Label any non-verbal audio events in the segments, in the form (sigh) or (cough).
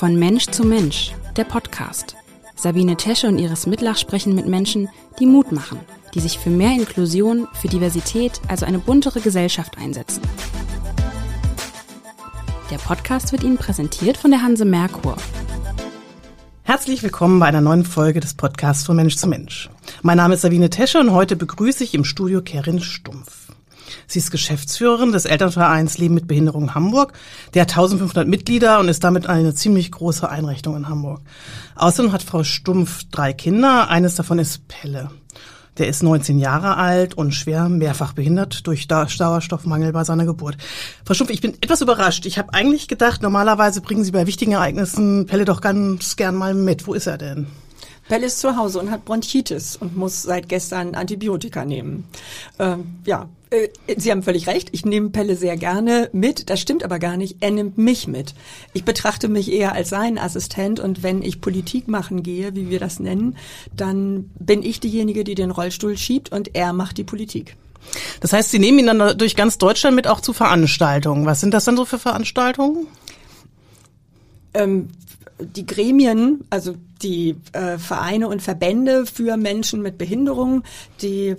Von Mensch zu Mensch, der Podcast. Sabine Tesche und Iris Mitlach sprechen mit Menschen, die Mut machen, die sich für mehr Inklusion, für Diversität, also eine buntere Gesellschaft einsetzen. Der Podcast wird Ihnen präsentiert von der Hanse Merkur. Herzlich willkommen bei einer neuen Folge des Podcasts von Mensch zu Mensch. Mein Name ist Sabine Tesche und heute begrüße ich im Studio Kerin Stumpf. Sie ist Geschäftsführerin des Elternvereins Leben mit Behinderung Hamburg. Der hat 1500 Mitglieder und ist damit eine ziemlich große Einrichtung in Hamburg. Außerdem hat Frau Stumpf drei Kinder. Eines davon ist Pelle. Der ist 19 Jahre alt und schwer mehrfach behindert durch Sauerstoffmangel bei seiner Geburt. Frau Stumpf, ich bin etwas überrascht. Ich habe eigentlich gedacht, normalerweise bringen Sie bei wichtigen Ereignissen Pelle doch ganz gern mal mit. Wo ist er denn? Pelle ist zu Hause und hat Bronchitis und muss seit gestern Antibiotika nehmen. Ähm, ja, äh, Sie haben völlig recht. Ich nehme Pelle sehr gerne mit. Das stimmt aber gar nicht. Er nimmt mich mit. Ich betrachte mich eher als sein Assistent und wenn ich Politik machen gehe, wie wir das nennen, dann bin ich diejenige, die den Rollstuhl schiebt und er macht die Politik. Das heißt, Sie nehmen ihn dann durch ganz Deutschland mit auch zu Veranstaltungen. Was sind das dann so für Veranstaltungen? Ähm, die Gremien, also die äh, Vereine und Verbände für Menschen mit Behinderung, die äh,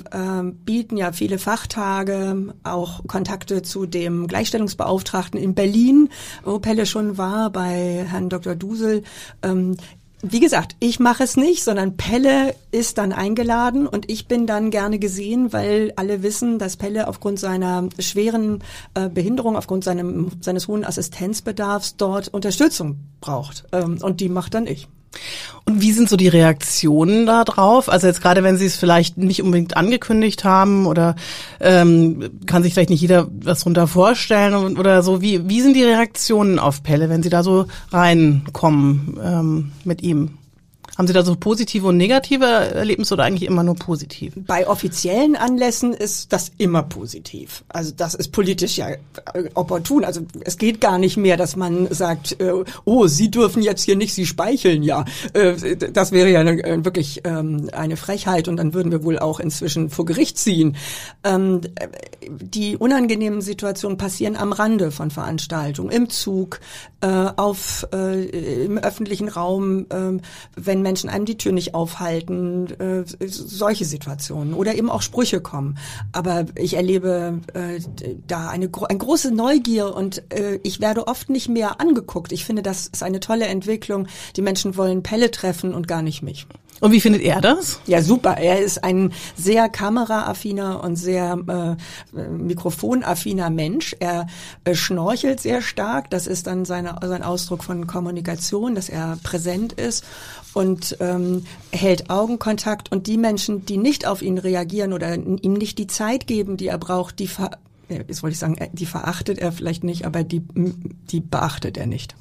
bieten ja viele Fachtage, auch Kontakte zu dem Gleichstellungsbeauftragten in Berlin, wo Pelle schon war, bei Herrn Dr. Dusel. Ähm, wie gesagt, ich mache es nicht, sondern Pelle ist dann eingeladen und ich bin dann gerne gesehen, weil alle wissen, dass Pelle aufgrund seiner schweren äh, Behinderung, aufgrund seinem, seines hohen Assistenzbedarfs dort Unterstützung braucht. Ähm, und die macht dann ich. Und wie sind so die Reaktionen da drauf? Also jetzt gerade, wenn Sie es vielleicht nicht unbedingt angekündigt haben oder ähm, kann sich vielleicht nicht jeder was drunter vorstellen oder so. Wie, wie sind die Reaktionen auf Pelle, wenn Sie da so reinkommen ähm, mit ihm? Haben Sie da so positive und negative Erlebnisse oder eigentlich immer nur positiv? Bei offiziellen Anlässen ist das immer positiv. Also das ist politisch ja äh, opportun. Also es geht gar nicht mehr, dass man sagt, äh, oh, Sie dürfen jetzt hier nicht, Sie speicheln ja. Äh, das wäre ja wirklich ähm, eine Frechheit und dann würden wir wohl auch inzwischen vor Gericht ziehen. Ähm, die unangenehmen Situationen passieren am Rande von Veranstaltungen, im Zug, auf, im öffentlichen Raum, ähm, wenn Menschen einem die Tür nicht aufhalten, äh, solche Situationen oder eben auch Sprüche kommen. Aber ich erlebe äh, da eine, eine große Neugier und äh, ich werde oft nicht mehr angeguckt. Ich finde, das ist eine tolle Entwicklung. Die Menschen wollen Pelle treffen und gar nicht mich. Und wie findet er das? Ja, super. Er ist ein sehr kameraaffiner und sehr äh, mikrofonaffiner Mensch. Er äh, schnorchelt sehr stark. Das ist dann seine, sein Ausdruck von Kommunikation, dass er präsent ist und ähm, hält Augenkontakt. Und die Menschen, die nicht auf ihn reagieren oder ihm nicht die Zeit geben, die er braucht, die ver jetzt wollte ich sagen, die verachtet er vielleicht nicht, aber die, die beachtet er nicht.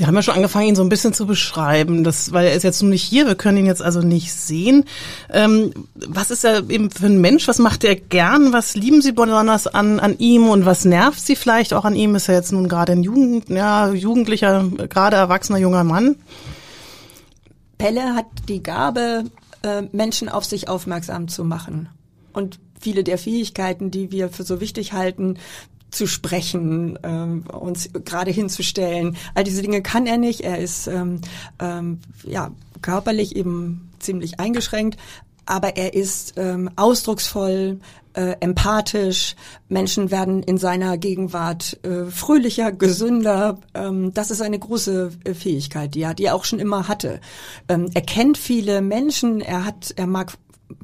Sie haben ja schon angefangen, ihn so ein bisschen zu beschreiben, das, weil er ist jetzt nur nicht hier, wir können ihn jetzt also nicht sehen. Ähm, was ist er eben für ein Mensch? Was macht er gern? Was lieben Sie besonders an, an ihm und was nervt Sie vielleicht auch an ihm? Ist er jetzt nun gerade ein Jugend, ja, jugendlicher, gerade erwachsener junger Mann? Pelle hat die Gabe, äh, Menschen auf sich aufmerksam zu machen. Und viele der Fähigkeiten, die wir für so wichtig halten, zu sprechen, ähm, uns gerade hinzustellen. All diese Dinge kann er nicht. Er ist ähm, ähm, ja körperlich eben ziemlich eingeschränkt, aber er ist ähm, ausdrucksvoll, äh, empathisch. Menschen werden in seiner Gegenwart äh, fröhlicher, gesünder. Ähm, das ist eine große äh, Fähigkeit, die er, die er auch schon immer hatte. Ähm, er kennt viele Menschen. Er hat, er mag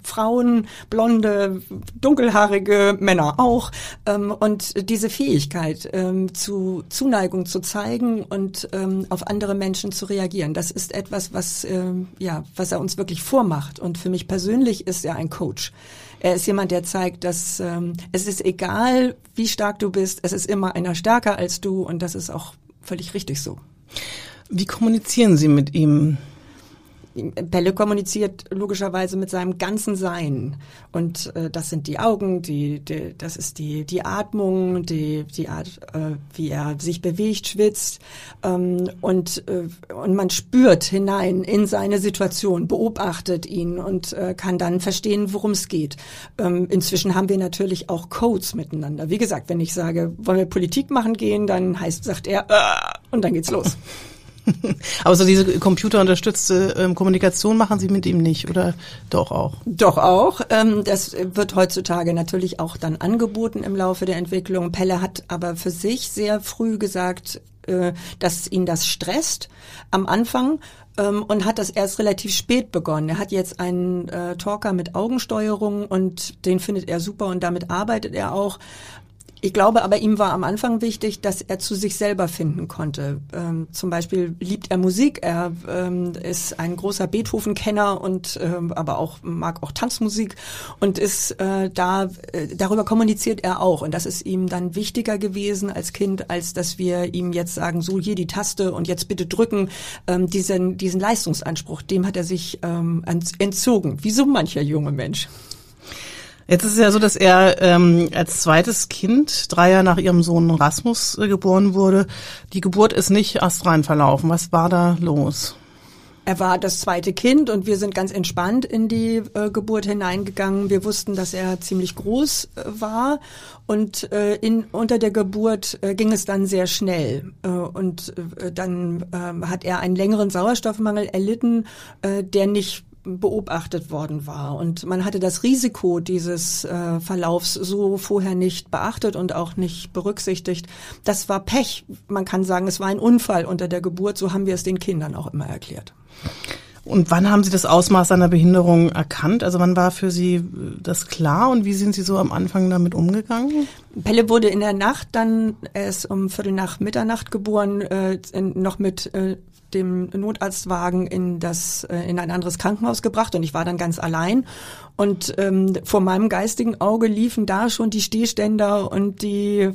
Frauen, blonde, dunkelhaarige Männer auch. Ähm, und diese Fähigkeit ähm, zu Zuneigung zu zeigen und ähm, auf andere Menschen zu reagieren, das ist etwas, was, ähm, ja, was er uns wirklich vormacht. Und für mich persönlich ist er ein Coach. Er ist jemand, der zeigt, dass ähm, es ist egal, wie stark du bist, es ist immer einer stärker als du und das ist auch völlig richtig so. Wie kommunizieren Sie mit ihm? Pelle kommuniziert logischerweise mit seinem ganzen Sein. Und äh, das sind die Augen, die, die, das ist die, die Atmung, die, die Art, äh, wie er sich bewegt, schwitzt. Ähm, und, äh, und man spürt hinein in seine Situation, beobachtet ihn und äh, kann dann verstehen, worum es geht. Ähm, inzwischen haben wir natürlich auch Codes miteinander. Wie gesagt, wenn ich sage, wollen wir Politik machen gehen, dann heißt, sagt er, äh, und dann geht's los. (laughs) (laughs) Aber so diese computerunterstützte ähm, Kommunikation machen Sie mit ihm nicht oder doch auch? Doch auch. Ähm, das wird heutzutage natürlich auch dann angeboten im Laufe der Entwicklung. Pelle hat aber für sich sehr früh gesagt, äh, dass ihn das stresst am Anfang ähm, und hat das erst relativ spät begonnen. Er hat jetzt einen äh, Talker mit Augensteuerung und den findet er super und damit arbeitet er auch. Ich glaube aber, ihm war am Anfang wichtig, dass er zu sich selber finden konnte. Ähm, zum Beispiel liebt er Musik, er ähm, ist ein großer Beethoven-Kenner und ähm, aber auch mag auch Tanzmusik und ist äh, da äh, darüber kommuniziert er auch und das ist ihm dann wichtiger gewesen als Kind, als dass wir ihm jetzt sagen, so hier die Taste und jetzt bitte drücken. Ähm, diesen diesen Leistungsanspruch, dem hat er sich ähm, entzogen, wie so mancher junge Mensch. Jetzt ist es ja so, dass er ähm, als zweites Kind drei Jahre nach ihrem Sohn Rasmus äh, geboren wurde. Die Geburt ist nicht astrein verlaufen. Was war da los? Er war das zweite Kind und wir sind ganz entspannt in die äh, Geburt hineingegangen. Wir wussten, dass er ziemlich groß äh, war und äh, in, unter der Geburt äh, ging es dann sehr schnell. Äh, und äh, dann äh, hat er einen längeren Sauerstoffmangel erlitten, äh, der nicht beobachtet worden war. Und man hatte das Risiko dieses äh, Verlaufs so vorher nicht beachtet und auch nicht berücksichtigt. Das war Pech. Man kann sagen, es war ein Unfall unter der Geburt. So haben wir es den Kindern auch immer erklärt. Und wann haben Sie das Ausmaß seiner Behinderung erkannt? Also wann war für Sie das klar und wie sind Sie so am Anfang damit umgegangen? Pelle wurde in der Nacht dann, er ist um Viertel nach Mitternacht geboren, äh, noch mit äh, dem Notarztwagen in das äh, in ein anderes Krankenhaus gebracht und ich war dann ganz allein und ähm, vor meinem geistigen Auge liefen da schon die Stehständer und die äh,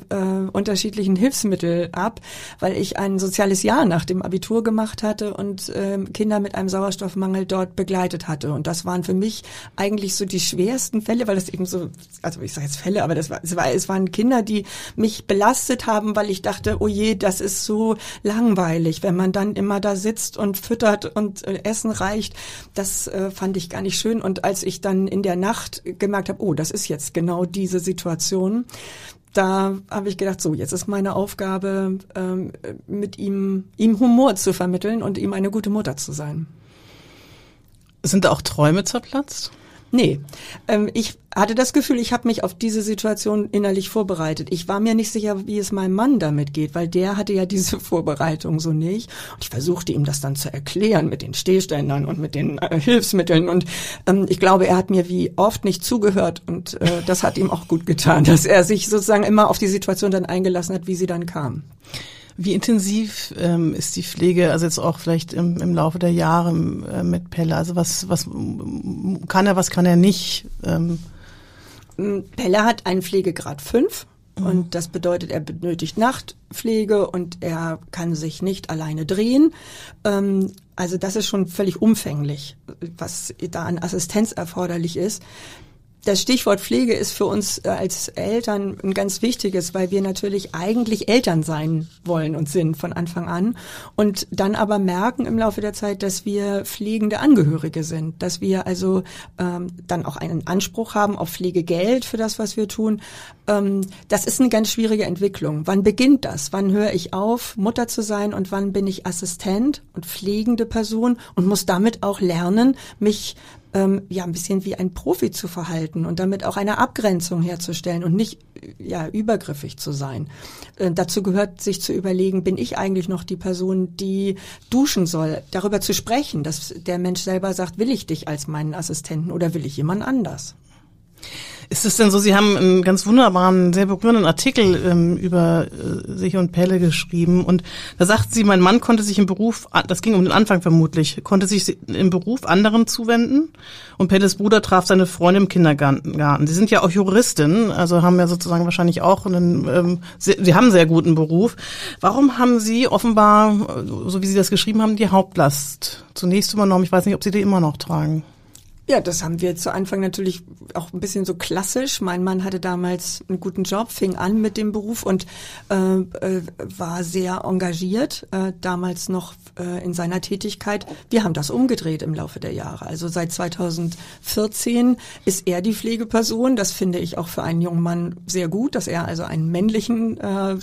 unterschiedlichen Hilfsmittel ab, weil ich ein soziales Jahr nach dem Abitur gemacht hatte und äh, Kinder mit einem Sauerstoffmangel dort begleitet hatte. Und das waren für mich eigentlich so die schwersten Fälle, weil es eben so, also ich sage jetzt Fälle, aber das war, es, war, es waren Kinder, die mich belastet haben, weil ich dachte, oh je, das ist so langweilig, wenn man dann immer da sitzt und füttert und äh, Essen reicht. Das äh, fand ich gar nicht schön. Und als ich dann in der Nacht gemerkt habe, oh, das ist jetzt genau diese Situation, da habe ich gedacht, so, jetzt ist meine Aufgabe, ähm, mit ihm, ihm Humor zu vermitteln und ihm eine gute Mutter zu sein. Sind da auch Träume zerplatzt? Nee, ähm, ich hatte das Gefühl, ich habe mich auf diese Situation innerlich vorbereitet. Ich war mir nicht sicher, wie es meinem Mann damit geht, weil der hatte ja diese (laughs) Vorbereitung so nicht. Und ich versuchte ihm das dann zu erklären mit den Stehständern und mit den äh, Hilfsmitteln. Und ähm, ich glaube, er hat mir wie oft nicht zugehört und äh, das hat ihm auch gut getan, (laughs) dass er sich sozusagen immer auf die Situation dann eingelassen hat, wie sie dann kam. Wie intensiv ähm, ist die Pflege, also jetzt auch vielleicht im, im Laufe der Jahre äh, mit Pelle? Also was, was kann er, was kann er nicht? Ähm? Pelle hat einen Pflegegrad 5 mhm. und das bedeutet, er benötigt Nachtpflege und er kann sich nicht alleine drehen. Ähm, also das ist schon völlig umfänglich, was da an Assistenz erforderlich ist das Stichwort Pflege ist für uns äh, als Eltern ein ganz wichtiges, weil wir natürlich eigentlich Eltern sein wollen und sind von Anfang an und dann aber merken im Laufe der Zeit, dass wir pflegende Angehörige sind, dass wir also ähm, dann auch einen Anspruch haben auf Pflegegeld für das, was wir tun. Ähm, das ist eine ganz schwierige Entwicklung. Wann beginnt das? Wann höre ich auf, Mutter zu sein und wann bin ich Assistent und pflegende Person und muss damit auch lernen, mich ähm, ja ein bisschen wie ein Profi zu verhalten und damit auch eine Abgrenzung herzustellen und nicht ja übergriffig zu sein. Äh, dazu gehört sich zu überlegen, bin ich eigentlich noch die Person, die duschen soll, darüber zu sprechen, dass der Mensch selber sagt, will ich dich als meinen Assistenten oder will ich jemand anders? Ist es denn so, Sie haben einen ganz wunderbaren, sehr berührenden Artikel ähm, über äh, sich und Pelle geschrieben und da sagten Sie, mein Mann konnte sich im Beruf, das ging um den Anfang vermutlich, konnte sich im Beruf anderen zuwenden und Pelles Bruder traf seine Freundin im Kindergarten. Sie sind ja auch Juristin, also haben ja sozusagen wahrscheinlich auch einen, ähm, Sie, Sie haben einen sehr guten Beruf. Warum haben Sie offenbar, so wie Sie das geschrieben haben, die Hauptlast zunächst übernommen? Ich weiß nicht, ob Sie die immer noch tragen. Ja, das haben wir zu Anfang natürlich auch ein bisschen so klassisch. Mein Mann hatte damals einen guten Job, fing an mit dem Beruf und äh, äh, war sehr engagiert, äh, damals noch äh, in seiner Tätigkeit. Wir haben das umgedreht im Laufe der Jahre. Also seit 2014 ist er die Pflegeperson. Das finde ich auch für einen jungen Mann sehr gut, dass er also einen männlichen äh,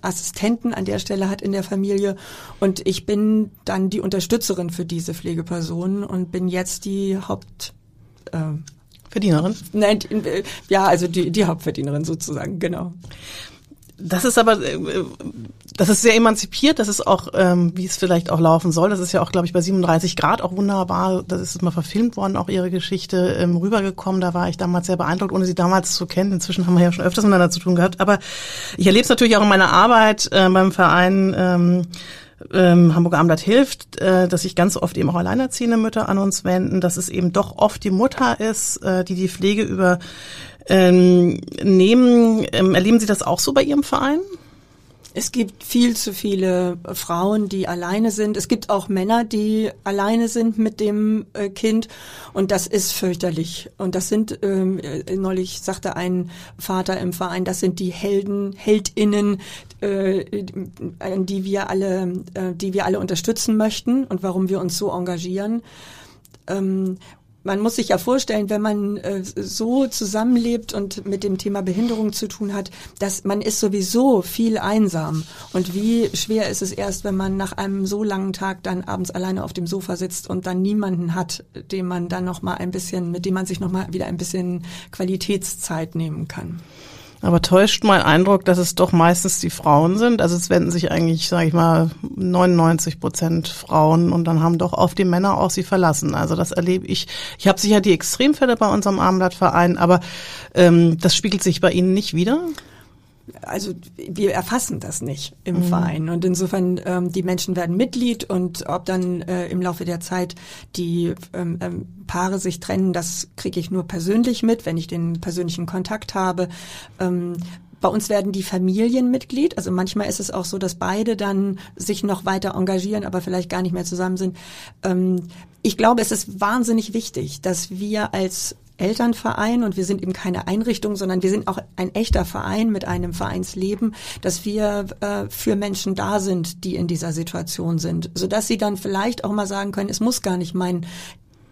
Assistenten an der Stelle hat in der Familie. Und ich bin dann die Unterstützerin für diese Pflegeperson und bin jetzt die Haupt äh, Verdienerin? Nein, ja, also die, die Hauptverdienerin sozusagen, genau. Das ist aber, äh, das ist sehr emanzipiert, das ist auch, ähm, wie es vielleicht auch laufen soll. Das ist ja auch, glaube ich, bei 37 Grad auch wunderbar. Das ist mal verfilmt worden, auch ihre Geschichte ähm, rübergekommen. Da war ich damals sehr beeindruckt, ohne sie damals zu kennen. Inzwischen haben wir ja schon öfters miteinander zu tun gehabt. Aber ich erlebe es natürlich auch in meiner Arbeit äh, beim Verein. Ähm, ähm, Hamburger Abendblatt hilft, äh, dass sich ganz oft eben auch alleinerziehende Mütter an uns wenden, dass es eben doch oft die Mutter ist, äh, die die Pflege über ähm. Ähm, erleben Sie das auch so bei Ihrem Verein? Es gibt viel zu viele Frauen, die alleine sind. Es gibt auch Männer, die alleine sind mit dem äh, Kind. Und das ist fürchterlich. Und das sind, ähm, äh, neulich sagte ein Vater im Verein, das sind die Helden, Heldinnen, äh, die wir alle, äh, die wir alle unterstützen möchten und warum wir uns so engagieren. Ähm, man muss sich ja vorstellen, wenn man äh, so zusammenlebt und mit dem Thema Behinderung zu tun hat, dass man ist sowieso viel einsam. Und wie schwer ist es erst, wenn man nach einem so langen Tag dann abends alleine auf dem Sofa sitzt und dann niemanden hat, dem man dann noch mal ein bisschen, mit dem man sich noch mal wieder ein bisschen Qualitätszeit nehmen kann. Aber täuscht mein Eindruck, dass es doch meistens die Frauen sind? Also es wenden sich eigentlich, sage ich mal, 99 Prozent Frauen und dann haben doch oft die Männer auch sie verlassen. Also das erlebe ich. Ich habe sicher die Extremfälle bei unserem Armblattverein, aber ähm, das spiegelt sich bei Ihnen nicht wieder? Also wir erfassen das nicht im mhm. Verein und insofern ähm, die Menschen werden Mitglied und ob dann äh, im Laufe der Zeit die ähm, ähm, Paare sich trennen, das kriege ich nur persönlich mit, wenn ich den persönlichen Kontakt habe. Ähm, bei uns werden die Familien Mitglied. Also manchmal ist es auch so, dass beide dann sich noch weiter engagieren, aber vielleicht gar nicht mehr zusammen sind. Ähm, ich glaube, es ist wahnsinnig wichtig, dass wir als Elternverein und wir sind eben keine Einrichtung, sondern wir sind auch ein echter Verein mit einem Vereinsleben, dass wir äh, für Menschen da sind, die in dieser Situation sind, sodass sie dann vielleicht auch mal sagen können, es muss gar nicht mein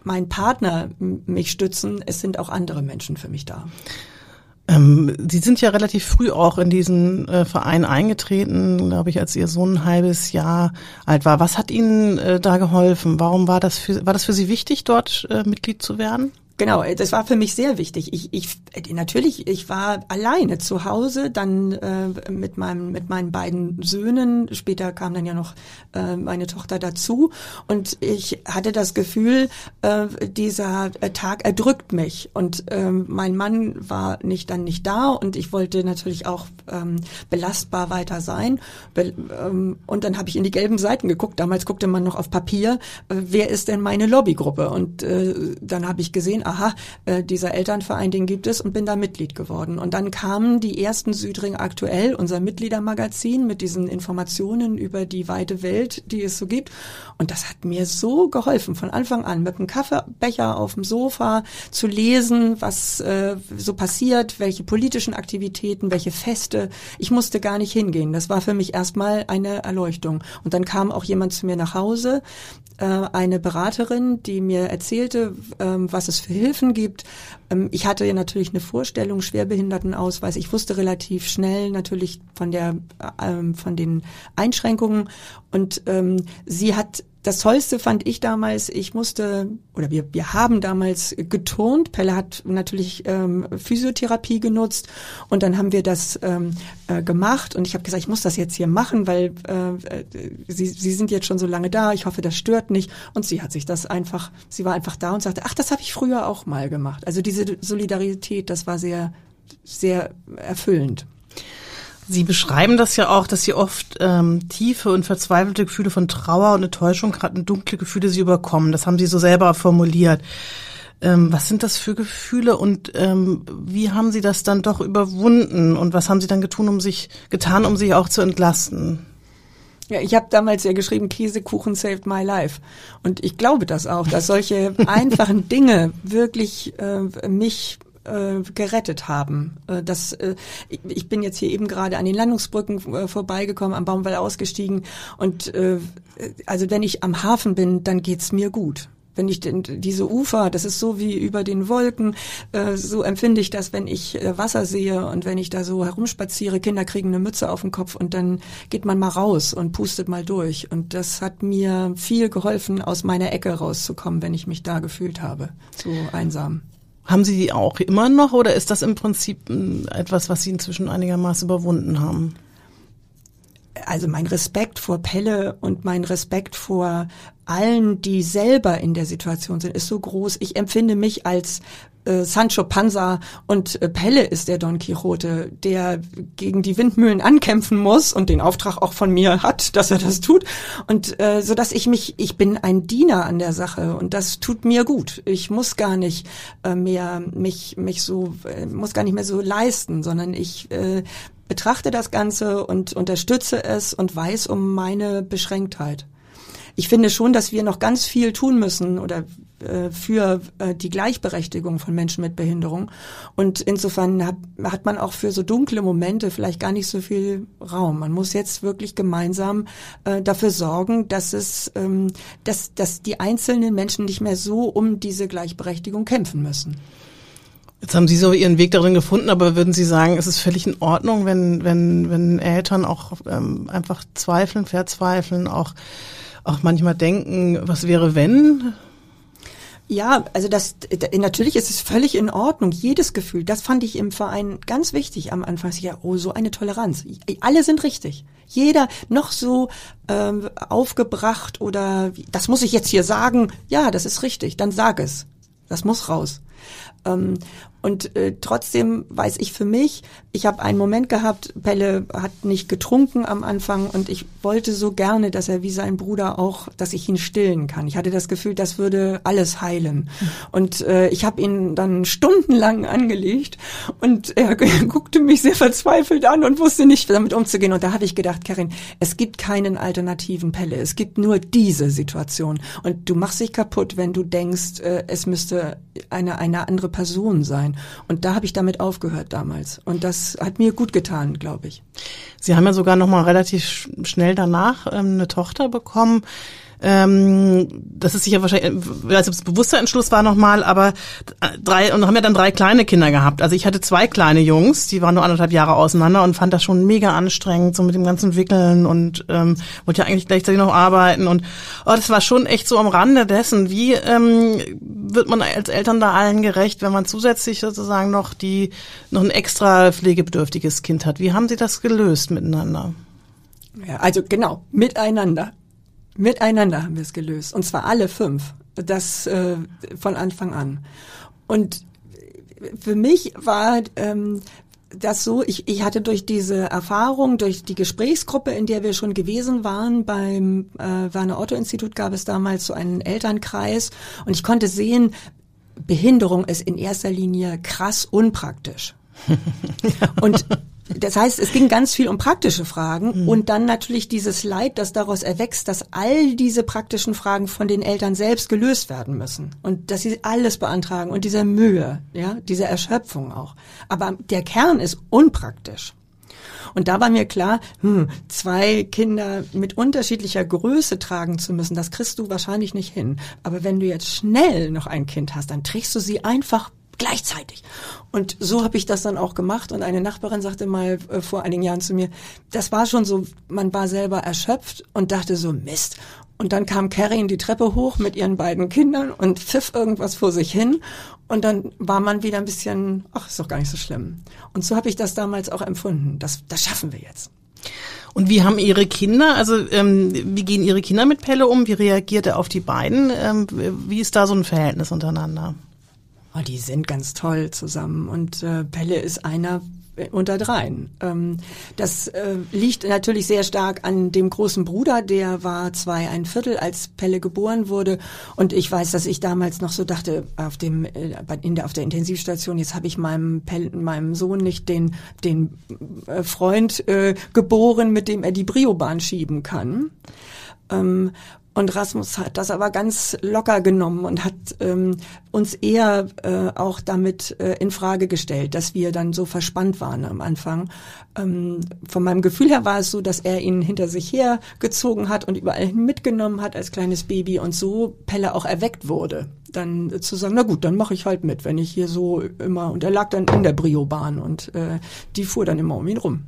mein Partner mich stützen, es sind auch andere Menschen für mich da. Ähm, Sie sind ja relativ früh auch in diesen äh, Verein eingetreten, glaube ich, als Ihr Sohn ein halbes Jahr alt war. Was hat Ihnen äh, da geholfen? Warum war das für, war das für Sie wichtig, dort äh, Mitglied zu werden? Genau, das war für mich sehr wichtig. Ich, ich natürlich, ich war alleine zu Hause, dann äh, mit meinem mit meinen beiden Söhnen. Später kam dann ja noch äh, meine Tochter dazu und ich hatte das Gefühl, äh, dieser Tag erdrückt mich und äh, mein Mann war nicht dann nicht da und ich wollte natürlich auch ähm, belastbar weiter sein. Be ähm, und dann habe ich in die gelben Seiten geguckt. Damals guckte man noch auf Papier, äh, wer ist denn meine Lobbygruppe? Und äh, dann habe ich gesehen aha, äh, dieser Elternverein, den gibt es und bin da Mitglied geworden. Und dann kamen die ersten Südring aktuell, unser Mitgliedermagazin mit diesen Informationen über die weite Welt, die es so gibt. Und das hat mir so geholfen, von Anfang an mit einem Kaffeebecher auf dem Sofa zu lesen, was äh, so passiert, welche politischen Aktivitäten, welche Feste. Ich musste gar nicht hingehen. Das war für mich erstmal eine Erleuchtung. Und dann kam auch jemand zu mir nach Hause, äh, eine Beraterin, die mir erzählte, ähm, was es für Hilfen gibt. Ähm, ich hatte ja natürlich eine Vorstellung, Schwerbehindertenausweis. Ich wusste relativ schnell natürlich von der, ähm, von den Einschränkungen und sie hat das Tollste fand ich damals, ich musste, oder wir, wir haben damals geturnt. Pelle hat natürlich ähm, Physiotherapie genutzt und dann haben wir das ähm, äh, gemacht und ich habe gesagt, ich muss das jetzt hier machen, weil äh, sie, sie sind jetzt schon so lange da, ich hoffe, das stört nicht. Und sie hat sich das einfach, sie war einfach da und sagte, ach, das habe ich früher auch mal gemacht. Also diese Solidarität, das war sehr, sehr erfüllend. Sie beschreiben das ja auch, dass Sie oft ähm, tiefe und verzweifelte Gefühle von Trauer und Enttäuschung hatten, dunkle Gefühle Sie überkommen. Das haben Sie so selber formuliert. Ähm, was sind das für Gefühle und ähm, wie haben Sie das dann doch überwunden und was haben Sie dann getun, um sich getan, um sich auch zu entlasten? Ja, ich habe damals ja geschrieben, Käsekuchen saved my life. Und ich glaube das auch, dass solche (laughs) einfachen Dinge wirklich äh, mich äh, gerettet haben. Äh, das, äh, ich bin jetzt hier eben gerade an den Landungsbrücken äh, vorbeigekommen, am Baumwall ausgestiegen und äh, also wenn ich am Hafen bin, dann geht's mir gut wenn ich denn diese Ufer, das ist so wie über den Wolken, äh, so empfinde ich das, wenn ich äh, Wasser sehe und wenn ich da so herumspaziere, Kinder kriegen eine Mütze auf den Kopf und dann geht man mal raus und pustet mal durch. Und das hat mir viel geholfen, aus meiner Ecke rauszukommen, wenn ich mich da gefühlt habe, so einsam. Haben Sie die auch immer noch oder ist das im Prinzip hm, etwas, was Sie inzwischen einigermaßen überwunden haben? Also mein Respekt vor Pelle und mein Respekt vor allen, die selber in der Situation sind, ist so groß. Ich empfinde mich als äh, Sancho Panza und äh, Pelle ist der Don Quixote, der gegen die Windmühlen ankämpfen muss und den Auftrag auch von mir hat, dass er das tut. Und äh, so dass ich mich, ich bin ein Diener an der Sache und das tut mir gut. Ich muss gar nicht äh, mehr mich mich so äh, muss gar nicht mehr so leisten, sondern ich äh, betrachte das Ganze und unterstütze es und weiß um meine Beschränktheit. Ich finde schon, dass wir noch ganz viel tun müssen oder äh, für äh, die Gleichberechtigung von Menschen mit Behinderung. Und insofern hat, hat man auch für so dunkle Momente vielleicht gar nicht so viel Raum. Man muss jetzt wirklich gemeinsam äh, dafür sorgen, dass es, ähm, dass, dass die einzelnen Menschen nicht mehr so um diese Gleichberechtigung kämpfen müssen. Jetzt haben Sie so Ihren Weg darin gefunden, aber würden Sie sagen, es ist völlig in Ordnung, wenn, wenn, wenn Eltern auch ähm, einfach zweifeln, verzweifeln, auch, auch manchmal denken, was wäre wenn? Ja, also das natürlich ist es völlig in Ordnung. Jedes Gefühl, das fand ich im Verein ganz wichtig am Anfang. Ja, oh, so eine Toleranz. Alle sind richtig. Jeder noch so ähm, aufgebracht oder das muss ich jetzt hier sagen. Ja, das ist richtig. Dann sag es. Das muss raus. Ähm, und äh, trotzdem weiß ich für mich, ich habe einen Moment gehabt, Pelle hat nicht getrunken am Anfang und ich wollte so gerne, dass er wie sein Bruder auch, dass ich ihn stillen kann. Ich hatte das Gefühl, das würde alles heilen. Und äh, ich habe ihn dann stundenlang angelegt und er (laughs) guckte mich sehr verzweifelt an und wusste nicht, damit umzugehen. Und da habe ich gedacht, Karin, es gibt keinen alternativen Pelle. Es gibt nur diese Situation. Und du machst dich kaputt, wenn du denkst, äh, es müsste eine, eine andere Person sein. Und da habe ich damit aufgehört damals. Und das hat mir gut getan, glaube ich. Sie haben ja sogar noch mal relativ schnell danach ähm, eine Tochter bekommen. Ähm, das ist sicher wahrscheinlich, also das bewusster Entschluss war nochmal, aber drei, und haben ja dann drei kleine Kinder gehabt. Also ich hatte zwei kleine Jungs, die waren nur anderthalb Jahre auseinander und fand das schon mega anstrengend, so mit dem ganzen Wickeln und ähm, wollte ja eigentlich gleichzeitig noch arbeiten und oh, das war schon echt so am Rande dessen. Wie ähm, wird man als Eltern da allen gerecht, wenn man zusätzlich sozusagen noch die, noch ein extra pflegebedürftiges Kind hat? Wie haben Sie das gelöst miteinander? Ja, also genau, miteinander. Miteinander haben wir es gelöst. Und zwar alle fünf. Das äh, von Anfang an. Und für mich war ähm, das so, ich, ich hatte durch diese Erfahrung, durch die Gesprächsgruppe, in der wir schon gewesen waren, beim äh, Werner Otto Institut gab es damals so einen Elternkreis und ich konnte sehen, Behinderung ist in erster Linie krass unpraktisch. (laughs) und das heißt, es ging ganz viel um praktische Fragen mhm. und dann natürlich dieses Leid, das daraus erwächst, dass all diese praktischen Fragen von den Eltern selbst gelöst werden müssen und dass sie alles beantragen und diese Mühe, ja, diese Erschöpfung auch. Aber der Kern ist unpraktisch. Und da war mir klar, hm, zwei Kinder mit unterschiedlicher Größe tragen zu müssen, das kriegst du wahrscheinlich nicht hin. Aber wenn du jetzt schnell noch ein Kind hast, dann trägst du sie einfach gleichzeitig. Und so habe ich das dann auch gemacht. Und eine Nachbarin sagte mal äh, vor einigen Jahren zu mir, das war schon so, man war selber erschöpft und dachte so, Mist. Und dann kam Carrie die Treppe hoch mit ihren beiden Kindern und pfiff irgendwas vor sich hin. Und dann war man wieder ein bisschen, ach, ist doch gar nicht so schlimm. Und so habe ich das damals auch empfunden. Das, das schaffen wir jetzt. Und wie haben Ihre Kinder, also ähm, wie gehen Ihre Kinder mit Pelle um? Wie reagiert er auf die beiden? Ähm, wie ist da so ein Verhältnis untereinander? Oh, die sind ganz toll zusammen. Und äh, Pelle ist einer unter dreien. Ähm, das äh, liegt natürlich sehr stark an dem großen Bruder, der war zwei ein Viertel, als Pelle geboren wurde. Und ich weiß, dass ich damals noch so dachte, auf dem äh, in der, auf der Intensivstation, jetzt habe ich meinem Pelle, meinem Sohn nicht den den äh, Freund äh, geboren, mit dem er die Briobahn schieben kann. Ähm, und Rasmus hat das aber ganz locker genommen und hat ähm, uns eher äh, auch damit äh, in Frage gestellt, dass wir dann so verspannt waren am Anfang. Ähm, von meinem Gefühl her war es so, dass er ihn hinter sich hergezogen hat und überall mitgenommen hat als kleines Baby und so Pelle auch erweckt wurde. Dann zu sagen, na gut, dann mache ich halt mit, wenn ich hier so immer und er lag dann in der Briobahn und äh, die fuhr dann immer um ihn rum.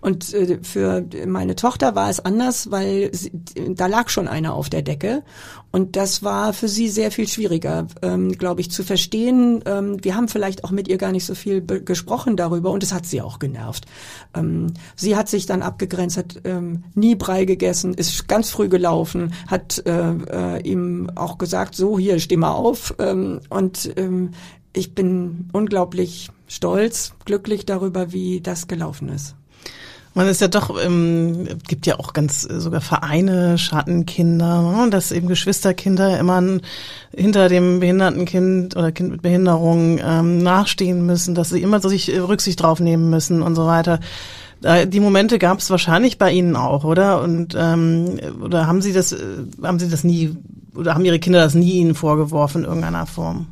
Und äh, für meine Tochter war es anders, weil sie, da lag schon einer auf der Decke. Und das war für sie sehr viel schwieriger, ähm, glaube ich, zu verstehen. Ähm, wir haben vielleicht auch mit ihr gar nicht so viel gesprochen darüber und es hat sie auch genervt. Ähm, sie hat sich dann abgegrenzt, hat ähm, nie Brei gegessen, ist ganz früh gelaufen, hat äh, äh, ihm auch gesagt, so hier, steh mal auf. Ähm, und ähm, ich bin unglaublich stolz, glücklich darüber, wie das gelaufen ist. Man ist ja doch, ähm, gibt ja auch ganz äh, sogar Vereine, Schattenkinder, ne, dass eben Geschwisterkinder immer hinter dem behinderten Kind oder Kind mit Behinderung ähm, nachstehen müssen, dass sie immer so sich äh, Rücksicht drauf nehmen müssen und so weiter. Die Momente gab es wahrscheinlich bei Ihnen auch, oder? Und ähm, oder haben Sie das, äh, haben Sie das nie oder haben Ihre Kinder das nie Ihnen vorgeworfen in irgendeiner Form?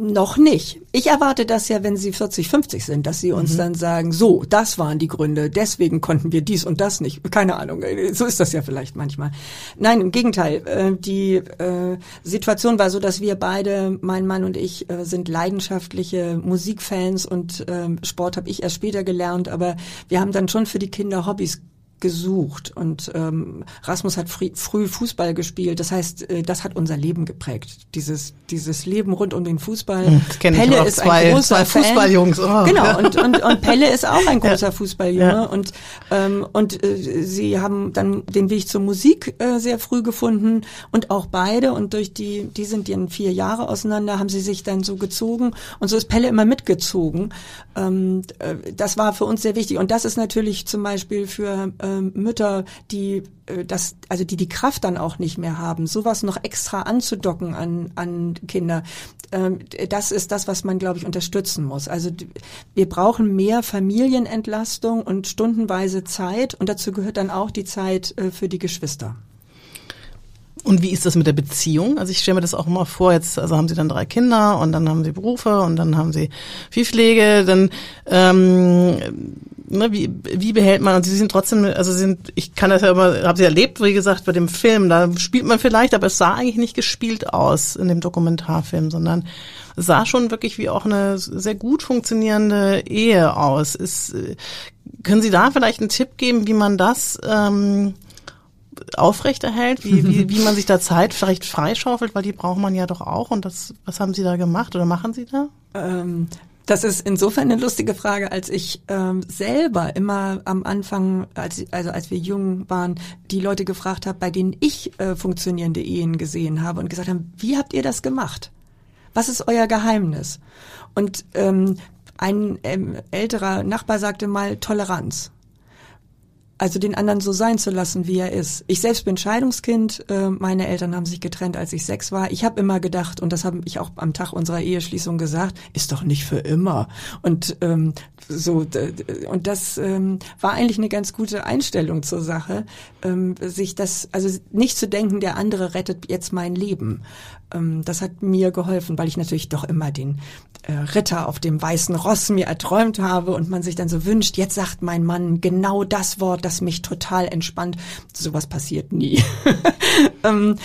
Noch nicht. Ich erwarte das ja, wenn sie 40, 50 sind, dass sie uns mhm. dann sagen, so, das waren die Gründe, deswegen konnten wir dies und das nicht. Keine Ahnung, so ist das ja vielleicht manchmal. Nein, im Gegenteil. Äh, die äh, Situation war so, dass wir beide, mein Mann und ich, äh, sind leidenschaftliche Musikfans und ähm, Sport habe ich erst später gelernt, aber wir haben dann schon für die Kinder Hobbys gesucht und ähm, Rasmus hat früh, früh Fußball gespielt. Das heißt, äh, das hat unser Leben geprägt. Dieses dieses Leben rund um den Fußball. Hm, das Pelle ist zwei, ein großer zwei Fußballjungs. Oh. Genau und, und (laughs) und Pelle ist auch ein großer ja. Fußballjunge ja. und ähm, und äh, sie haben dann den Weg zur Musik äh, sehr früh gefunden und auch beide und durch die die sind dann vier Jahre auseinander haben sie sich dann so gezogen und so ist Pelle immer mitgezogen. Ähm, äh, das war für uns sehr wichtig und das ist natürlich zum Beispiel für äh, äh, Mütter, die äh, das, also die die Kraft dann auch nicht mehr haben, sowas noch extra anzudocken an, an Kinder, ähm, das ist das, was man, glaube ich, unterstützen muss. Also wir brauchen mehr Familienentlastung und stundenweise Zeit und dazu gehört dann auch die Zeit äh, für die Geschwister. Und wie ist das mit der Beziehung? Also ich stelle mir das auch immer vor, jetzt also haben sie dann drei Kinder und dann haben sie Berufe und dann haben sie viel Pflege, dann ähm, ne, wie, wie behält man, und sie sind trotzdem, also sind, ich kann das ja immer, habe sie erlebt, wie gesagt, bei dem Film, da spielt man vielleicht, aber es sah eigentlich nicht gespielt aus in dem Dokumentarfilm, sondern sah schon wirklich wie auch eine sehr gut funktionierende Ehe aus. Ist, können Sie da vielleicht einen Tipp geben, wie man das ähm, aufrechterhält, wie, (laughs) wie, wie man sich da Zeit vielleicht freischaufelt, weil die braucht man ja doch auch. Und das, was haben Sie da gemacht oder machen Sie da? Ähm, das ist insofern eine lustige Frage, als ich ähm, selber immer am Anfang, als, also als wir jung waren, die Leute gefragt habe, bei denen ich äh, funktionierende Ehen gesehen habe und gesagt haben, wie habt ihr das gemacht? Was ist euer Geheimnis? Und ähm, ein ähm, älterer Nachbar sagte mal Toleranz. Also den anderen so sein zu lassen, wie er ist. Ich selbst bin Scheidungskind. Äh, meine Eltern haben sich getrennt, als ich sechs war. Ich habe immer gedacht, und das habe ich auch am Tag unserer Eheschließung gesagt, ist doch nicht für immer. Und ähm, so und das ähm, war eigentlich eine ganz gute Einstellung zur Sache, ähm, sich das also nicht zu denken, der andere rettet jetzt mein Leben. Ähm, das hat mir geholfen, weil ich natürlich doch immer den äh, Ritter auf dem weißen Ross mir erträumt habe und man sich dann so wünscht, jetzt sagt mein Mann genau das Wort, das mich total entspannt. Sowas passiert nie. (laughs) ähm,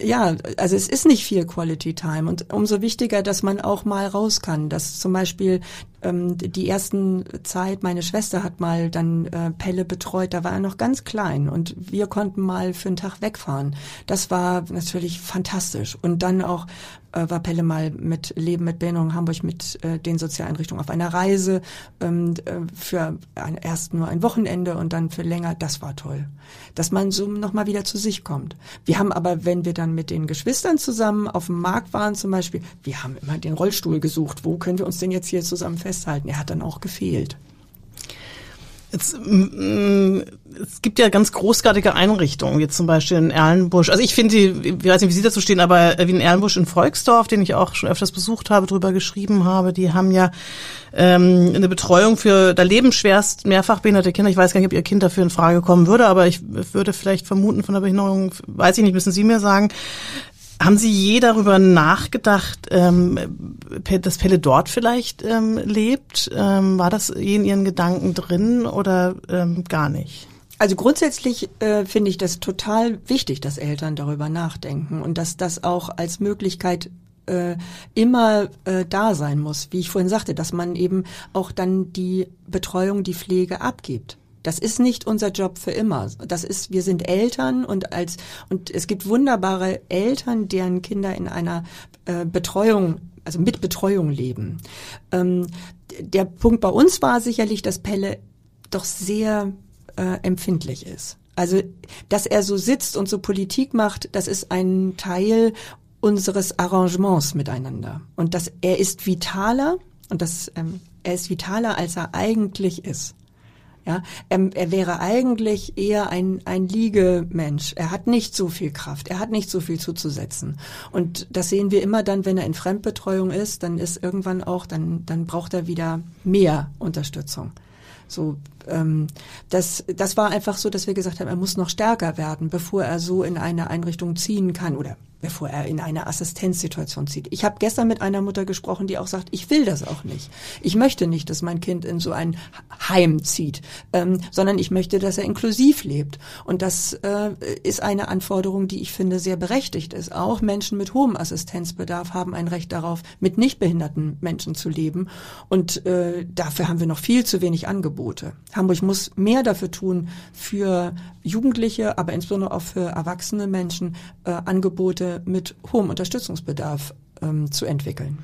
ja, also es ist nicht viel Quality Time und umso wichtiger, dass man auch mal raus kann, dass zum Beispiel ähm, die ersten Zeit, meine Schwester hat mal dann äh, Pelle betreut, da war er noch ganz klein und wir konnten mal für einen Tag wegfahren. Das war natürlich fantastisch. Und dann auch äh, war Pelle mal mit Leben mit Behinderung Hamburg mit äh, den Sozialeinrichtungen auf einer Reise ähm, äh, für ein, erst nur ein Wochenende und dann für länger. Das war toll, dass man so nochmal wieder zu sich kommt. Wir haben aber, wenn wir dann mit den Geschwistern zusammen auf dem Markt waren zum Beispiel, wir haben immer den Rollstuhl gesucht, wo können wir uns denn jetzt hier zusammen festhalten? Er hat dann auch gefehlt. Jetzt, es gibt ja ganz großartige Einrichtungen, jetzt zum Beispiel in Erlenbusch. Also ich finde, ich weiß nicht, wie Sie dazu stehen, aber wie in Erlenbusch in Volksdorf, den ich auch schon öfters besucht habe, drüber geschrieben habe, die haben ja ähm, eine Betreuung für, da leben schwerst mehrfach behinderte Kinder. Ich weiß gar nicht, ob Ihr Kind dafür in Frage kommen würde, aber ich würde vielleicht vermuten von der Behinderung, weiß ich nicht, müssen Sie mir sagen, haben Sie je darüber nachgedacht, ähm, dass Pelle dort vielleicht ähm, lebt? Ähm, war das je in Ihren Gedanken drin oder ähm, gar nicht? Also grundsätzlich äh, finde ich das total wichtig, dass Eltern darüber nachdenken und dass das auch als Möglichkeit äh, immer äh, da sein muss, wie ich vorhin sagte, dass man eben auch dann die Betreuung, die Pflege abgibt. Das ist nicht unser Job für immer. Das ist, wir sind Eltern und als und es gibt wunderbare Eltern, deren Kinder in einer äh, Betreuung, also mit Betreuung leben. Ähm, der Punkt bei uns war sicherlich, dass Pelle doch sehr äh, empfindlich ist. Also, dass er so sitzt und so Politik macht, das ist ein Teil unseres Arrangements miteinander. Und dass er ist vitaler und das, ähm, er ist vitaler, als er eigentlich ist. Ja, er, er wäre eigentlich eher ein, ein Liegemensch. Er hat nicht so viel Kraft. Er hat nicht so viel zuzusetzen. Und das sehen wir immer dann, wenn er in Fremdbetreuung ist, dann ist irgendwann auch, dann, dann braucht er wieder mehr Unterstützung. So, ähm, das, das war einfach so, dass wir gesagt haben, er muss noch stärker werden, bevor er so in eine Einrichtung ziehen kann oder bevor er in eine Assistenzsituation zieht. Ich habe gestern mit einer Mutter gesprochen, die auch sagt, ich will das auch nicht. Ich möchte nicht, dass mein Kind in so ein Heim zieht, ähm, sondern ich möchte, dass er inklusiv lebt. Und das äh, ist eine Anforderung, die ich finde sehr berechtigt ist. Auch Menschen mit hohem Assistenzbedarf haben ein Recht darauf, mit nicht behinderten Menschen zu leben. Und äh, dafür haben wir noch viel zu wenig Angebote. Hamburg muss mehr dafür tun, für Jugendliche, aber insbesondere auch für erwachsene Menschen äh, Angebote mit hohem Unterstützungsbedarf ähm, zu entwickeln.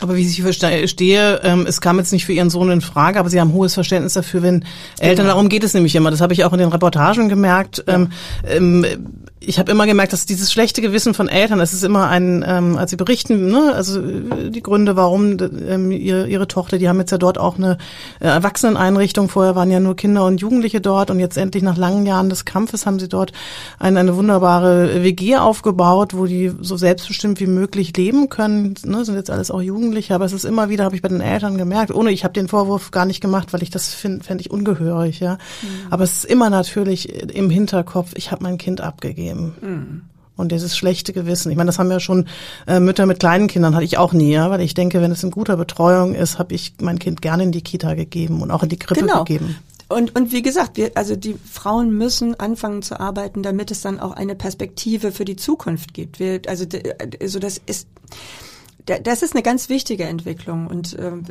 Aber wie ich verstehe, ähm, es kam jetzt nicht für Ihren Sohn in Frage, aber Sie haben hohes Verständnis dafür, wenn Eltern, genau. darum geht es nämlich immer, das habe ich auch in den Reportagen gemerkt, ja. ähm, ähm, ich habe immer gemerkt, dass dieses schlechte Gewissen von Eltern, es ist immer ein, ähm, als sie berichten, ne, also die Gründe, warum ähm, ihre, ihre Tochter, die haben jetzt ja dort auch eine äh, Erwachseneneinrichtung, vorher waren ja nur Kinder und Jugendliche dort und jetzt endlich nach langen Jahren des Kampfes haben sie dort eine, eine wunderbare WG aufgebaut, wo die so selbstbestimmt wie möglich leben können, ne, sind jetzt alles auch Jugendliche, aber es ist immer wieder, habe ich bei den Eltern gemerkt, ohne, ich habe den Vorwurf gar nicht gemacht, weil ich das finde, fände ich ungehörig, ja, mhm. aber es ist immer natürlich im Hinterkopf, ich habe mein Kind abgegeben nehmen. Mhm. Und dieses schlechte Gewissen. Ich meine, das haben ja schon äh, Mütter mit kleinen Kindern, hatte ich auch nie, ja, weil ich denke, wenn es in guter Betreuung ist, habe ich mein Kind gerne in die Kita gegeben und auch in die Krippe genau. gegeben. Und, und wie gesagt, wir, also die Frauen müssen anfangen zu arbeiten, damit es dann auch eine Perspektive für die Zukunft gibt. Wir, also, also das ist, das ist eine ganz wichtige Entwicklung. Und ähm,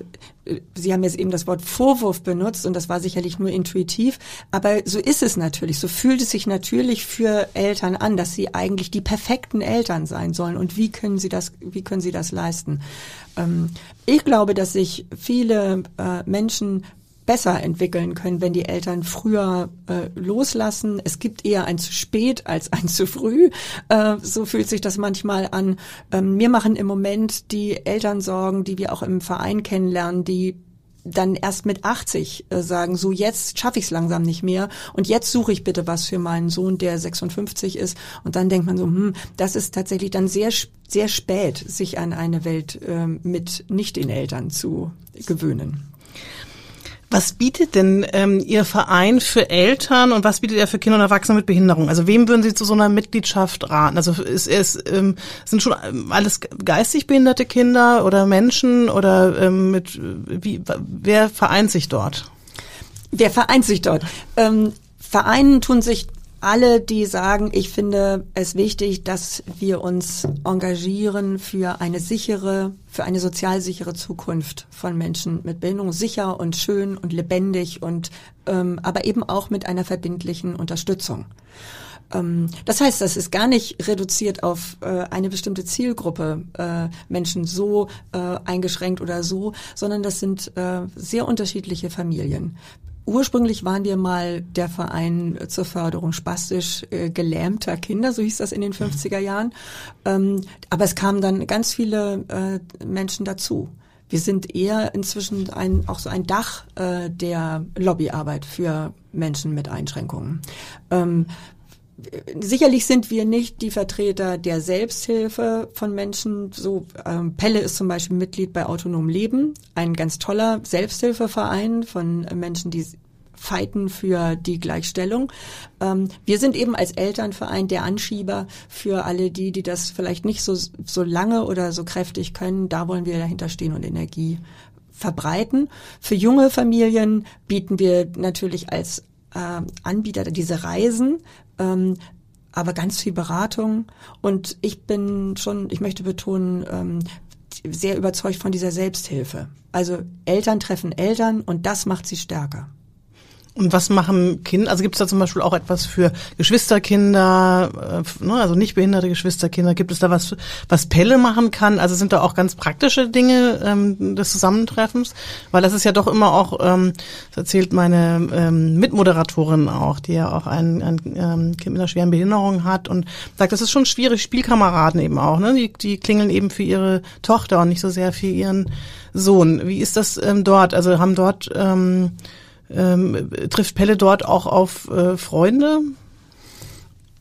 Sie haben jetzt eben das Wort Vorwurf benutzt und das war sicherlich nur intuitiv, aber so ist es natürlich, so fühlt es sich natürlich für Eltern an, dass sie eigentlich die perfekten Eltern sein sollen. Und wie können sie das, wie können sie das leisten? Ähm, ich glaube, dass sich viele äh, Menschen besser entwickeln können, wenn die Eltern früher äh, loslassen. Es gibt eher ein zu spät als ein zu früh. Äh, so fühlt sich das manchmal an. Ähm, mir machen im Moment die Eltern Sorgen, die wir auch im Verein kennenlernen, die dann erst mit 80 äh, sagen, so jetzt schaffe ich es langsam nicht mehr und jetzt suche ich bitte was für meinen Sohn, der 56 ist und dann denkt man so, hm, das ist tatsächlich dann sehr sehr spät, sich an eine Welt äh, mit nicht den Eltern zu gewöhnen. Was bietet denn ähm, Ihr Verein für Eltern und was bietet er für Kinder und Erwachsene mit Behinderung? Also wem würden Sie zu so einer Mitgliedschaft raten? Also ist, ist, ähm, sind schon alles geistig behinderte Kinder oder Menschen oder ähm, mit wie wer vereint sich dort? Wer vereint sich dort? Ähm, Vereinen tun sich alle, die sagen, ich finde es wichtig, dass wir uns engagieren für eine sichere, für eine sozial sichere Zukunft von Menschen mit Behinderung, sicher und schön und lebendig und ähm, aber eben auch mit einer verbindlichen Unterstützung. Ähm, das heißt, das ist gar nicht reduziert auf äh, eine bestimmte Zielgruppe äh, Menschen so äh, eingeschränkt oder so, sondern das sind sehr unterschiedliche Familien ursprünglich waren wir mal der Verein zur Förderung spastisch äh, gelähmter Kinder, so hieß das in den 50er Jahren. Ähm, aber es kamen dann ganz viele äh, Menschen dazu. Wir sind eher inzwischen ein, auch so ein Dach äh, der Lobbyarbeit für Menschen mit Einschränkungen. Ähm, sicherlich sind wir nicht die Vertreter der Selbsthilfe von Menschen. So ähm, Pelle ist zum Beispiel Mitglied bei Autonom Leben, ein ganz toller Selbsthilfeverein von Menschen, die fighten für die Gleichstellung. Ähm, wir sind eben als Elternverein der Anschieber für alle die, die das vielleicht nicht so, so lange oder so kräftig können. Da wollen wir dahinter stehen und Energie verbreiten. Für junge Familien bieten wir natürlich als äh, Anbieter diese Reisen, ähm, aber ganz viel Beratung. Und ich bin schon, ich möchte betonen, ähm, sehr überzeugt von dieser Selbsthilfe. Also Eltern treffen Eltern und das macht sie stärker. Und was machen Kinder? Also gibt es da zum Beispiel auch etwas für Geschwisterkinder, äh, ne, also nicht behinderte Geschwisterkinder? Gibt es da was, was Pelle machen kann? Also sind da auch ganz praktische Dinge ähm, des Zusammentreffens? Weil das ist ja doch immer auch, ähm, das erzählt meine ähm, Mitmoderatorin auch, die ja auch ein, ein ähm, Kind mit einer schweren Behinderung hat und sagt, das ist schon schwierig, Spielkameraden eben auch, ne? Die, die klingeln eben für ihre Tochter und nicht so sehr für ihren Sohn. Wie ist das ähm, dort? Also haben dort ähm, ähm, trifft Pelle dort auch auf äh, Freunde?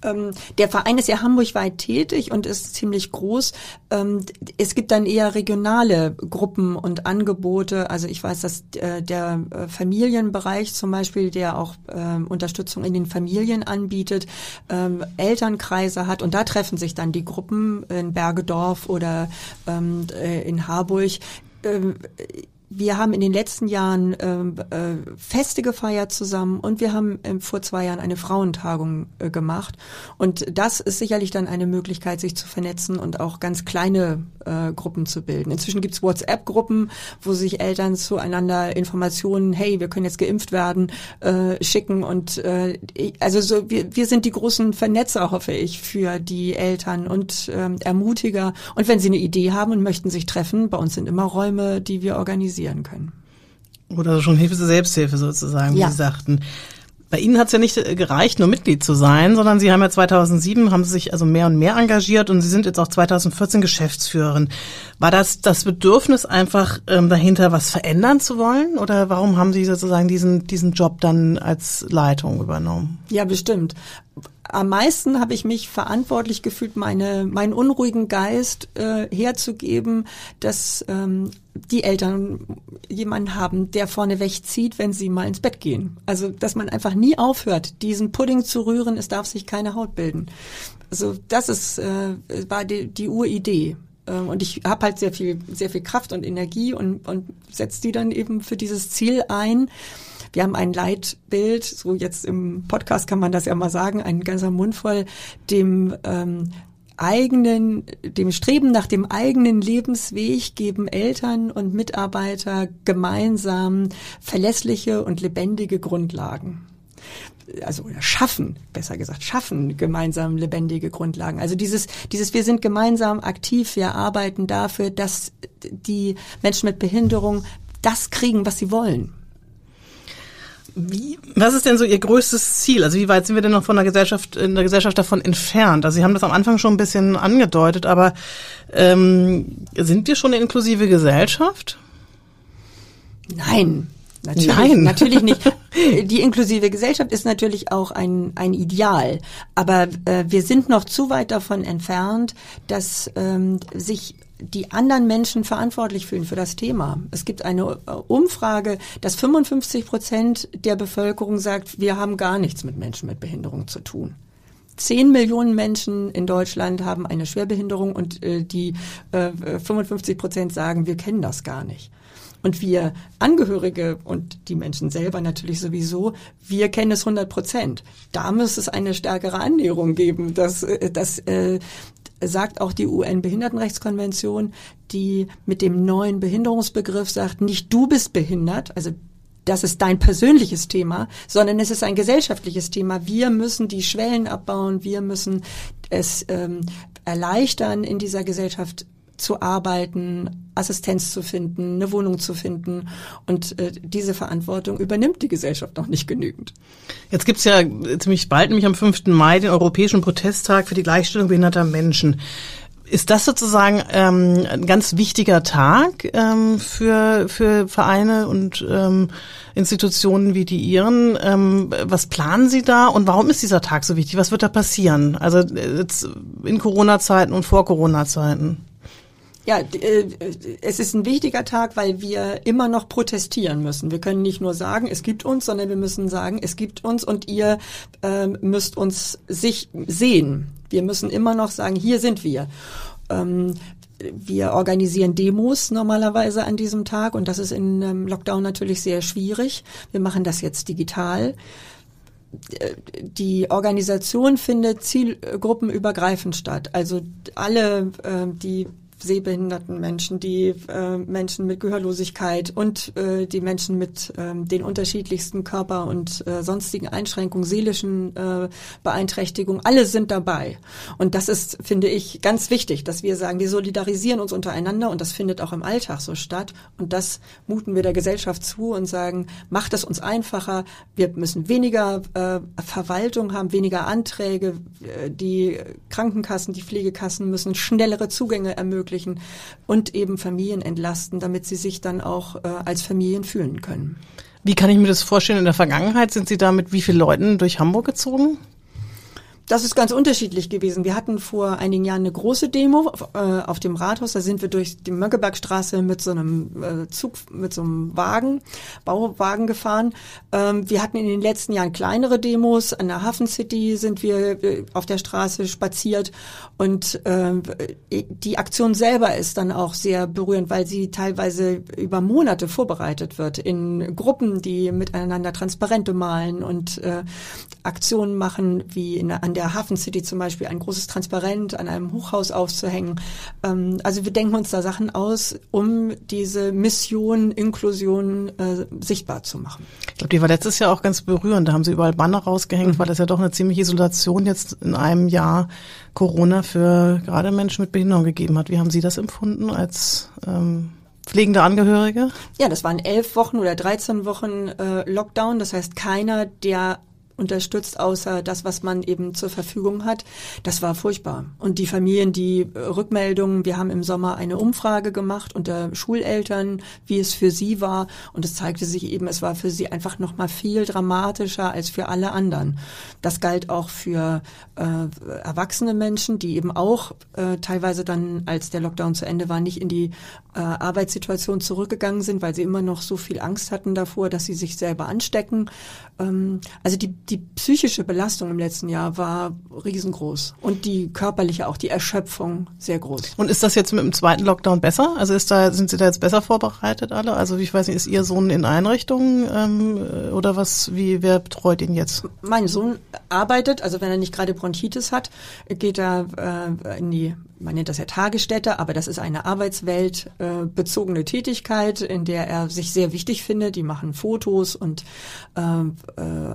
Ähm, der Verein ist ja hamburgweit tätig und ist ziemlich groß. Ähm, es gibt dann eher regionale Gruppen und Angebote. Also ich weiß, dass äh, der äh, Familienbereich zum Beispiel, der auch ähm, Unterstützung in den Familien anbietet, Elternkreise hat und da treffen sich dann die Gruppen in Bergedorf oder äh, in Harburg wir haben in den letzten Jahren ähm, äh, Feste gefeiert zusammen und wir haben ähm, vor zwei Jahren eine Frauentagung äh, gemacht. Und das ist sicherlich dann eine Möglichkeit, sich zu vernetzen und auch ganz kleine äh, Gruppen zu bilden. Inzwischen gibt's WhatsApp-Gruppen, wo sich Eltern zueinander Informationen, hey, wir können jetzt geimpft werden, äh, schicken. Und äh, also so, wir, wir sind die großen Vernetzer, hoffe ich, für die Eltern und ähm, Ermutiger. Und wenn sie eine Idee haben und möchten sich treffen, bei uns sind immer Räume, die wir organisieren organisieren können. Oder schon Hilfe zur Selbsthilfe sozusagen, wie ja. Sie sagten. Bei Ihnen hat es ja nicht äh, gereicht, nur Mitglied zu sein, sondern Sie haben ja 2007, haben Sie sich also mehr und mehr engagiert und Sie sind jetzt auch 2014 Geschäftsführerin. War das das Bedürfnis einfach ähm, dahinter, was verändern zu wollen? Oder warum haben Sie sozusagen diesen, diesen Job dann als Leitung übernommen? Ja, bestimmt am meisten habe ich mich verantwortlich gefühlt, meine, meinen unruhigen Geist äh, herzugeben, dass ähm, die Eltern jemanden haben, der vorneweg zieht, wenn sie mal ins Bett gehen. Also, dass man einfach nie aufhört, diesen Pudding zu rühren, es darf sich keine Haut bilden. Also, das ist, äh, war die, die Uridee. Ähm, und ich habe halt sehr viel, sehr viel Kraft und Energie und, und setze die dann eben für dieses Ziel ein. Wir haben ein Leitbild, so jetzt im Podcast kann man das ja mal sagen, ein ganzer Mund voll, dem ähm, eigenen, dem Streben nach dem eigenen Lebensweg geben Eltern und Mitarbeiter gemeinsam verlässliche und lebendige Grundlagen also oder schaffen, besser gesagt, schaffen gemeinsam lebendige Grundlagen. Also dieses, dieses, wir sind gemeinsam aktiv, wir arbeiten dafür, dass die Menschen mit Behinderung das kriegen, was sie wollen. Wie, was ist denn so Ihr größtes Ziel? Also wie weit sind wir denn noch von der Gesellschaft, in der Gesellschaft davon entfernt? Also Sie haben das am Anfang schon ein bisschen angedeutet, aber ähm, sind wir schon eine inklusive Gesellschaft? Nein, Natürlich, Nein. (laughs) natürlich nicht. Die inklusive Gesellschaft ist natürlich auch ein, ein Ideal, aber äh, wir sind noch zu weit davon entfernt, dass ähm, sich die anderen Menschen verantwortlich fühlen für das Thema. Es gibt eine äh, Umfrage, dass 55 Prozent der Bevölkerung sagt, wir haben gar nichts mit Menschen mit Behinderung zu tun. Zehn Millionen Menschen in Deutschland haben eine Schwerbehinderung und äh, die äh, 55 Prozent sagen, wir kennen das gar nicht. Und wir Angehörige und die Menschen selber natürlich sowieso, wir kennen es 100 Prozent. Da muss es eine stärkere Annäherung geben, dass, äh, dass äh, sagt auch die UN-Behindertenrechtskonvention, die mit dem neuen Behinderungsbegriff sagt, nicht du bist behindert, also das ist dein persönliches Thema, sondern es ist ein gesellschaftliches Thema. Wir müssen die Schwellen abbauen, wir müssen es ähm, erleichtern, in dieser Gesellschaft zu arbeiten, Assistenz zu finden, eine Wohnung zu finden. Und äh, diese Verantwortung übernimmt die Gesellschaft noch nicht genügend. Jetzt gibt's ja ziemlich bald, nämlich am 5. Mai, den Europäischen Protesttag für die Gleichstellung behinderter Menschen. Ist das sozusagen ähm, ein ganz wichtiger Tag ähm, für, für Vereine und ähm, Institutionen wie die Ihren? Ähm, was planen Sie da und warum ist dieser Tag so wichtig? Was wird da passieren? Also jetzt in Corona-Zeiten und vor Corona-Zeiten? Ja, äh, es ist ein wichtiger Tag, weil wir immer noch protestieren müssen. Wir können nicht nur sagen, es gibt uns, sondern wir müssen sagen, es gibt uns und ihr ähm, müsst uns sich sehen. Wir müssen immer noch sagen, hier sind wir. Ähm, wir organisieren Demos normalerweise an diesem Tag und das ist in ähm, Lockdown natürlich sehr schwierig. Wir machen das jetzt digital. Die Organisation findet zielgruppenübergreifend statt. Also alle, die sehbehinderten Menschen, die äh, Menschen mit Gehörlosigkeit und äh, die Menschen mit äh, den unterschiedlichsten Körper- und äh, sonstigen Einschränkungen, seelischen äh, Beeinträchtigungen, alle sind dabei. Und das ist, finde ich, ganz wichtig, dass wir sagen, wir solidarisieren uns untereinander und das findet auch im Alltag so statt. Und das muten wir der Gesellschaft zu und sagen, macht es uns einfacher, wir müssen weniger äh, Verwaltung haben, weniger Anträge, äh, die Krankenkassen, die Pflegekassen müssen schnellere Zugänge ermöglichen ermöglichen und eben Familien entlasten, damit sie sich dann auch äh, als Familien fühlen können. Wie kann ich mir das vorstellen? In der Vergangenheit sind Sie da mit wie vielen Leuten durch Hamburg gezogen? Das ist ganz unterschiedlich gewesen. Wir hatten vor einigen Jahren eine große Demo äh, auf dem Rathaus. Da sind wir durch die Mönckebergstraße mit so einem äh, Zug, mit so einem Wagen, Bauwagen gefahren. Ähm, wir hatten in den letzten Jahren kleinere Demos. An der Hafen City sind wir äh, auf der Straße spaziert. Und ähm, die Aktion selber ist dann auch sehr berührend, weil sie teilweise über Monate vorbereitet wird in Gruppen, die miteinander Transparente malen und äh, Aktionen machen, wie in, an der der Hafen City zum Beispiel ein großes Transparent an einem Hochhaus aufzuhängen. Ähm, also wir denken uns da Sachen aus, um diese Mission Inklusion äh, sichtbar zu machen. Ich glaube, die war letztes Jahr auch ganz berührend. Da haben sie überall Banner rausgehängt, mhm. weil das ja doch eine ziemliche Isolation jetzt in einem Jahr Corona für gerade Menschen mit Behinderung gegeben hat. Wie haben Sie das empfunden als ähm pflegende Angehörige? Ja, das waren elf Wochen oder 13 Wochen äh, Lockdown. Das heißt, keiner, der unterstützt, außer das, was man eben zur Verfügung hat. Das war furchtbar. Und die Familien, die äh, Rückmeldungen, wir haben im Sommer eine Umfrage gemacht unter Schuleltern, wie es für sie war. Und es zeigte sich eben, es war für sie einfach noch mal viel dramatischer als für alle anderen. Das galt auch für äh, erwachsene Menschen, die eben auch äh, teilweise dann, als der Lockdown zu Ende war, nicht in die äh, Arbeitssituation zurückgegangen sind, weil sie immer noch so viel Angst hatten davor, dass sie sich selber anstecken. Ähm, also die, die psychische Belastung im letzten Jahr war riesengroß und die körperliche auch, die Erschöpfung sehr groß. Und ist das jetzt mit dem zweiten Lockdown besser? Also ist da, sind Sie da jetzt besser vorbereitet alle? Also ich weiß nicht, ist Ihr Sohn in Einrichtungen ähm, oder was, wie, wer betreut ihn jetzt? Mein Sohn arbeitet, also wenn er nicht gerade Bronchitis hat, geht er äh, in die man nennt das ja Tagesstätte, aber das ist eine Arbeitswelt äh, Tätigkeit, in der er sich sehr wichtig findet. Die machen Fotos und äh, äh,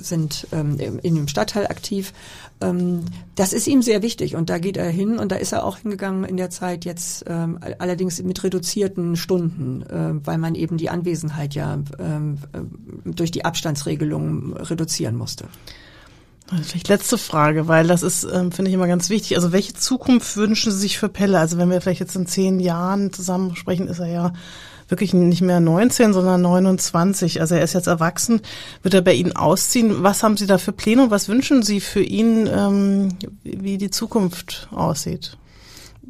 sind ähm, in dem Stadtteil aktiv. Ähm, das ist ihm sehr wichtig und da geht er hin und da ist er auch hingegangen in der Zeit jetzt ähm, allerdings mit reduzierten Stunden, äh, weil man eben die Anwesenheit ja ähm, äh, durch die Abstandsregelung reduzieren musste. Vielleicht letzte Frage, weil das ist, ähm, finde ich immer ganz wichtig. Also welche Zukunft wünschen Sie sich für Pelle? Also wenn wir vielleicht jetzt in zehn Jahren zusammen sprechen, ist er ja wirklich nicht mehr 19, sondern 29. Also er ist jetzt erwachsen. Wird er bei Ihnen ausziehen? Was haben Sie da für Pläne und was wünschen Sie für ihn, ähm, wie die Zukunft aussieht?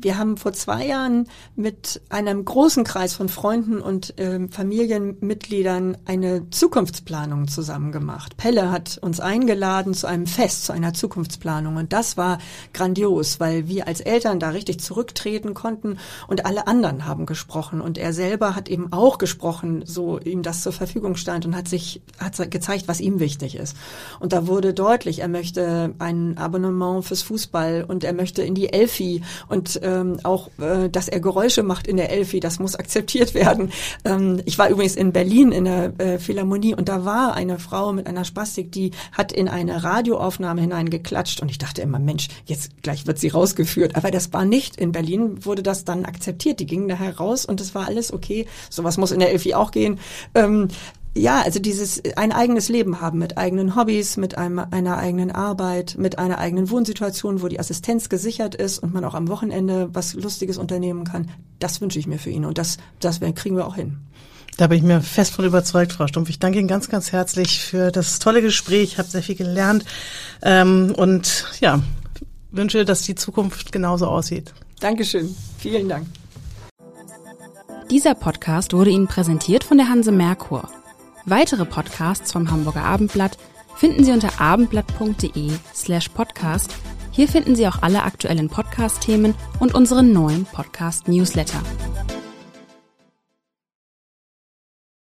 Wir haben vor zwei Jahren mit einem großen Kreis von Freunden und äh, Familienmitgliedern eine Zukunftsplanung zusammen gemacht. Pelle hat uns eingeladen zu einem Fest, zu einer Zukunftsplanung. Und das war grandios, weil wir als Eltern da richtig zurücktreten konnten und alle anderen haben gesprochen. Und er selber hat eben auch gesprochen, so ihm das zur Verfügung stand und hat sich, hat gezeigt, was ihm wichtig ist. Und da wurde deutlich, er möchte ein Abonnement fürs Fußball und er möchte in die Elfi und äh, ähm, auch, äh, dass er Geräusche macht in der Elfi, das muss akzeptiert werden. Ähm, ich war übrigens in Berlin in der äh, Philharmonie und da war eine Frau mit einer Spastik, die hat in eine Radioaufnahme hineingeklatscht und ich dachte immer, Mensch, jetzt gleich wird sie rausgeführt. Aber das war nicht. In Berlin wurde das dann akzeptiert. Die gingen daher raus und es war alles okay. Sowas muss in der Elfi auch gehen. Ähm, ja, also dieses ein eigenes Leben haben mit eigenen Hobbys, mit einem, einer eigenen Arbeit, mit einer eigenen Wohnsituation, wo die Assistenz gesichert ist und man auch am Wochenende was Lustiges unternehmen kann. Das wünsche ich mir für ihn und das, das kriegen wir auch hin. Da bin ich mir fest von überzeugt, Frau Stumpf. Ich danke Ihnen ganz, ganz herzlich für das tolle Gespräch. Ich habe sehr viel gelernt ähm, und ja, wünsche, dass die Zukunft genauso aussieht. Dankeschön. Vielen Dank. Dieser Podcast wurde Ihnen präsentiert von der Hanse Merkur. Weitere Podcasts vom Hamburger Abendblatt finden Sie unter abendblatt.de slash podcast. Hier finden Sie auch alle aktuellen Podcast-Themen und unseren neuen Podcast-Newsletter.